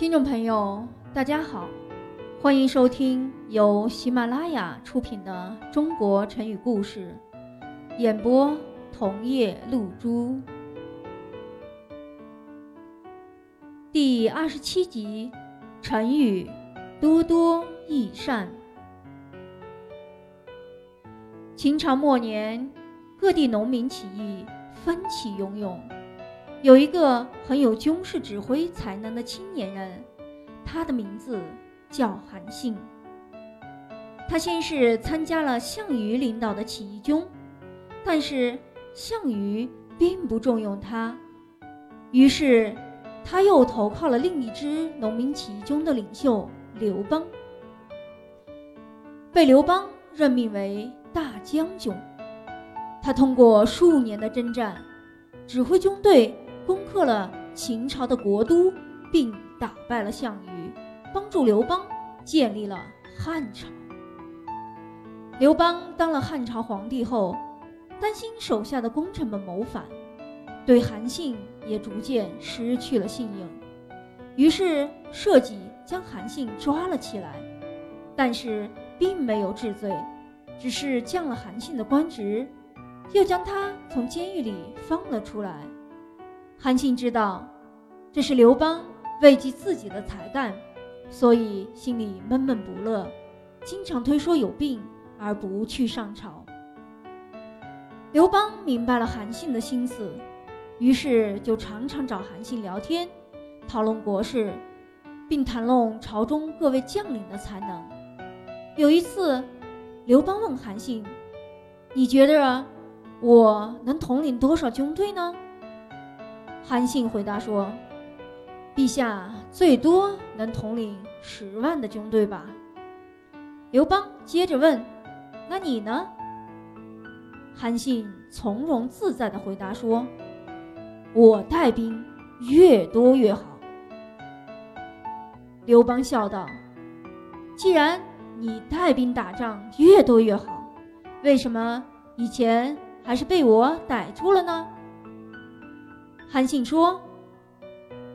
听众朋友，大家好，欢迎收听由喜马拉雅出品的《中国成语故事》，演播桐叶露珠，第二十七集，成语多多益善。秦朝末年，各地农民起义风起涌涌。有一个很有军事指挥才能的青年人，他的名字叫韩信。他先是参加了项羽领导的起义军，但是项羽并不重用他，于是他又投靠了另一支农民起义军的领袖刘邦，被刘邦任命为大将军。他通过数年的征战，指挥军队。攻克了秦朝的国都，并打败了项羽，帮助刘邦建立了汉朝。刘邦当了汉朝皇帝后，担心手下的功臣们谋反，对韩信也逐渐失去了信任，于是设计将韩信抓了起来，但是并没有治罪，只是降了韩信的官职，又将他从监狱里放了出来。韩信知道这是刘邦慰藉自己的才干，所以心里闷闷不乐，经常推说有病而不去上朝。刘邦明白了韩信的心思，于是就常常找韩信聊天，讨论国事，并谈论朝中各位将领的才能。有一次，刘邦问韩信：“你觉得我能统领多少军队呢？”韩信回答说：“陛下最多能统领十万的军队吧。”刘邦接着问：“那你呢？”韩信从容自在地回答说：“我带兵越多越好。”刘邦笑道：“既然你带兵打仗越多越好，为什么以前还是被我逮住了呢？”韩信说：“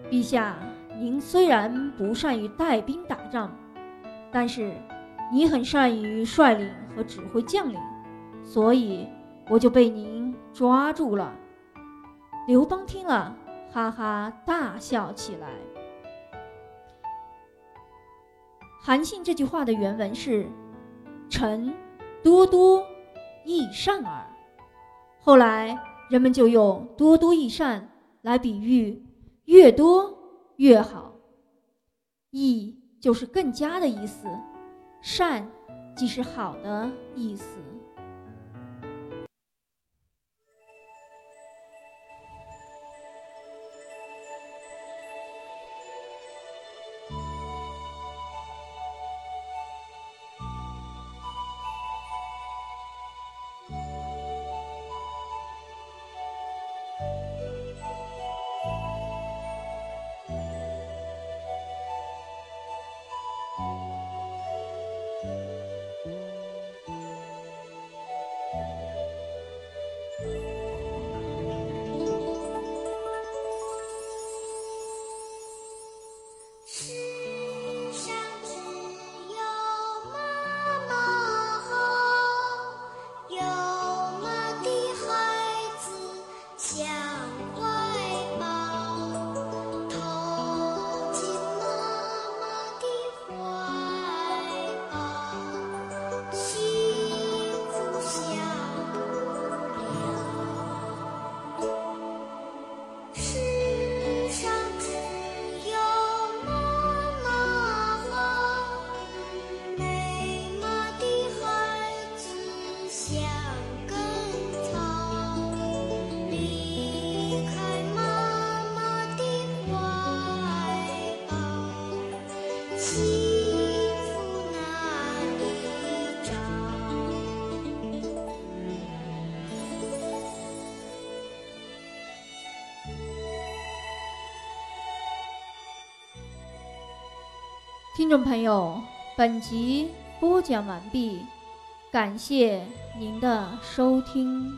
陛下，您虽然不善于带兵打仗，但是你很善于率领和指挥将领，所以我就被您抓住了。”刘邦听了，哈哈大笑起来。韩信这句话的原文是：“臣多多益善耳。”后来人们就用“多多益善”。来比喻，越多越好。益就是更加的意思，善即是好的意思。听众朋友，本集播讲完毕，感谢您的收听。